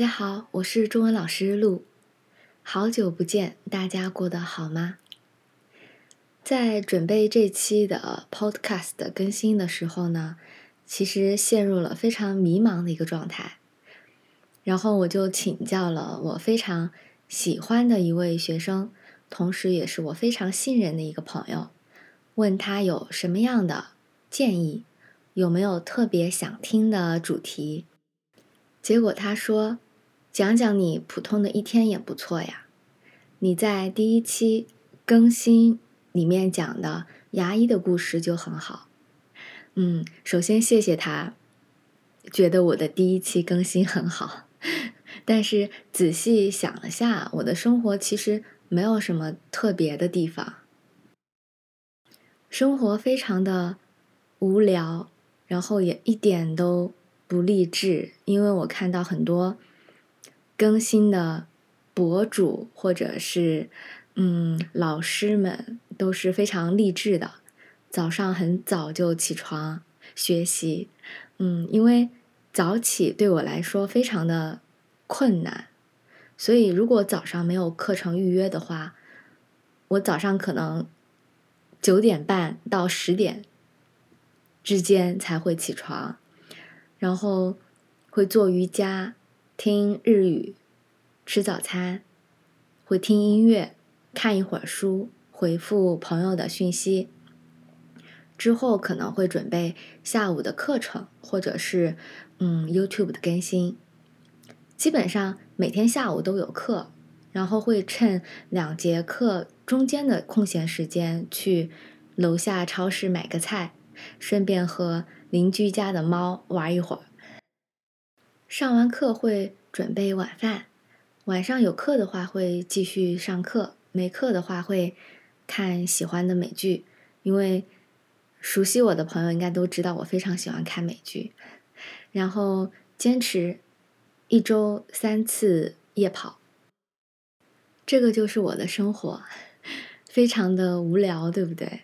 大家好，我是中文老师陆，好久不见，大家过得好吗？在准备这期的 Podcast 更新的时候呢，其实陷入了非常迷茫的一个状态，然后我就请教了我非常喜欢的一位学生，同时也是我非常信任的一个朋友，问他有什么样的建议，有没有特别想听的主题。结果他说：“讲讲你普通的一天也不错呀。你在第一期更新里面讲的牙医的故事就很好。嗯，首先谢谢他，觉得我的第一期更新很好。但是仔细想了下，我的生活其实没有什么特别的地方，生活非常的无聊，然后也一点都。”不励志，因为我看到很多更新的博主或者是嗯老师们都是非常励志的，早上很早就起床学习，嗯，因为早起对我来说非常的困难，所以如果早上没有课程预约的话，我早上可能九点半到十点之间才会起床。然后会做瑜伽，听日语，吃早餐，会听音乐，看一会儿书，回复朋友的讯息。之后可能会准备下午的课程，或者是嗯 YouTube 的更新。基本上每天下午都有课，然后会趁两节课中间的空闲时间去楼下超市买个菜，顺便和。邻居家的猫玩一会儿，上完课会准备晚饭，晚上有课的话会继续上课，没课的话会看喜欢的美剧。因为熟悉我的朋友应该都知道我非常喜欢看美剧，然后坚持一周三次夜跑，这个就是我的生活，非常的无聊，对不对？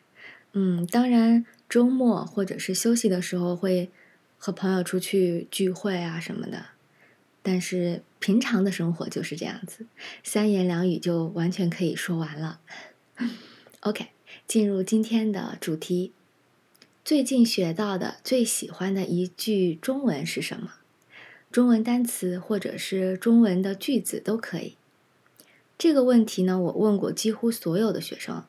嗯，当然。周末或者是休息的时候，会和朋友出去聚会啊什么的。但是平常的生活就是这样子，三言两语就完全可以说完了。OK，进入今天的主题。最近学到的最喜欢的一句中文是什么？中文单词或者是中文的句子都可以。这个问题呢，我问过几乎所有的学生。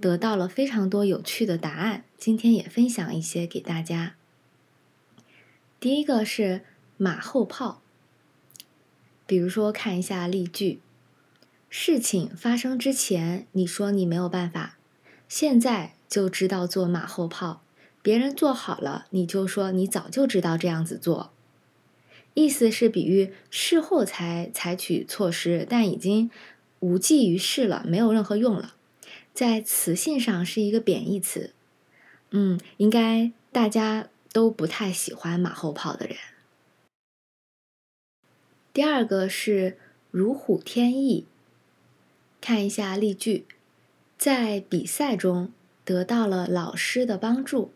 得到了非常多有趣的答案，今天也分享一些给大家。第一个是马后炮，比如说看一下例句：事情发生之前，你说你没有办法，现在就知道做马后炮；别人做好了，你就说你早就知道这样子做。意思是比喻事后才采取措施，但已经无济于事了，没有任何用了。在词性上是一个贬义词，嗯，应该大家都不太喜欢马后炮的人。第二个是如虎添翼，看一下例句，在比赛中得到了老师的帮助，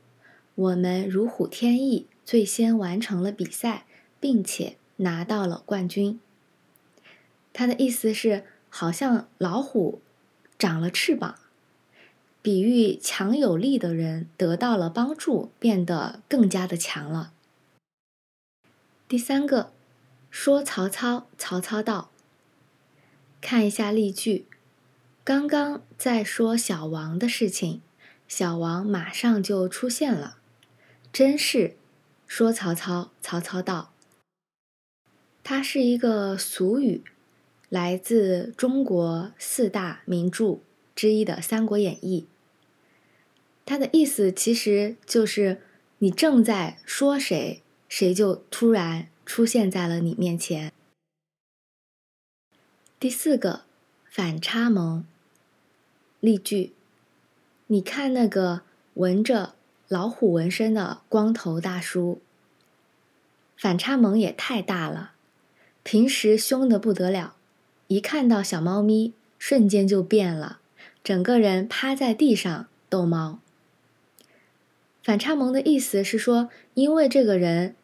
我们如虎添翼，最先完成了比赛，并且拿到了冠军。它的意思是，好像老虎长了翅膀。比喻强有力的人得到了帮助，变得更加的强了。第三个，说曹操，曹操到。看一下例句，刚刚在说小王的事情，小王马上就出现了。真是，说曹操，曹操到。它是一个俗语，来自中国四大名著。之一的《三国演义》，它的意思其实就是你正在说谁，谁就突然出现在了你面前。第四个反差萌例句：你看那个纹着老虎纹身的光头大叔，反差萌也太大了。平时凶的不得了，一看到小猫咪，瞬间就变了。整个人趴在地上逗猫。反差萌的意思是说，因为这个人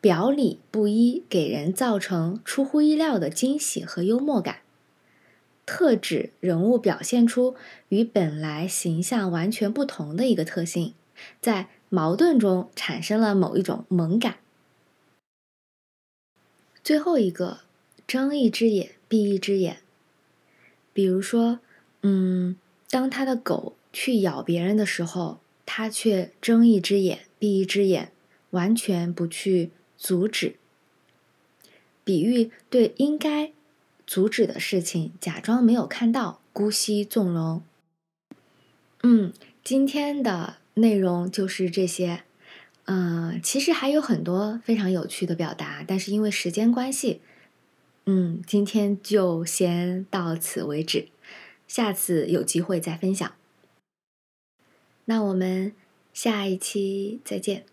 表里不一，给人造成出乎意料的惊喜和幽默感。特指人物表现出与本来形象完全不同的一个特性，在矛盾中产生了某一种萌感。最后一个，睁一只眼闭一只眼。比如说，嗯，当他的狗去咬别人的时候，他却睁一只眼闭一只眼，完全不去阻止。比喻对应该。阻止的事情，假装没有看到，姑息纵容。嗯，今天的内容就是这些。嗯，其实还有很多非常有趣的表达，但是因为时间关系，嗯，今天就先到此为止，下次有机会再分享。那我们下一期再见。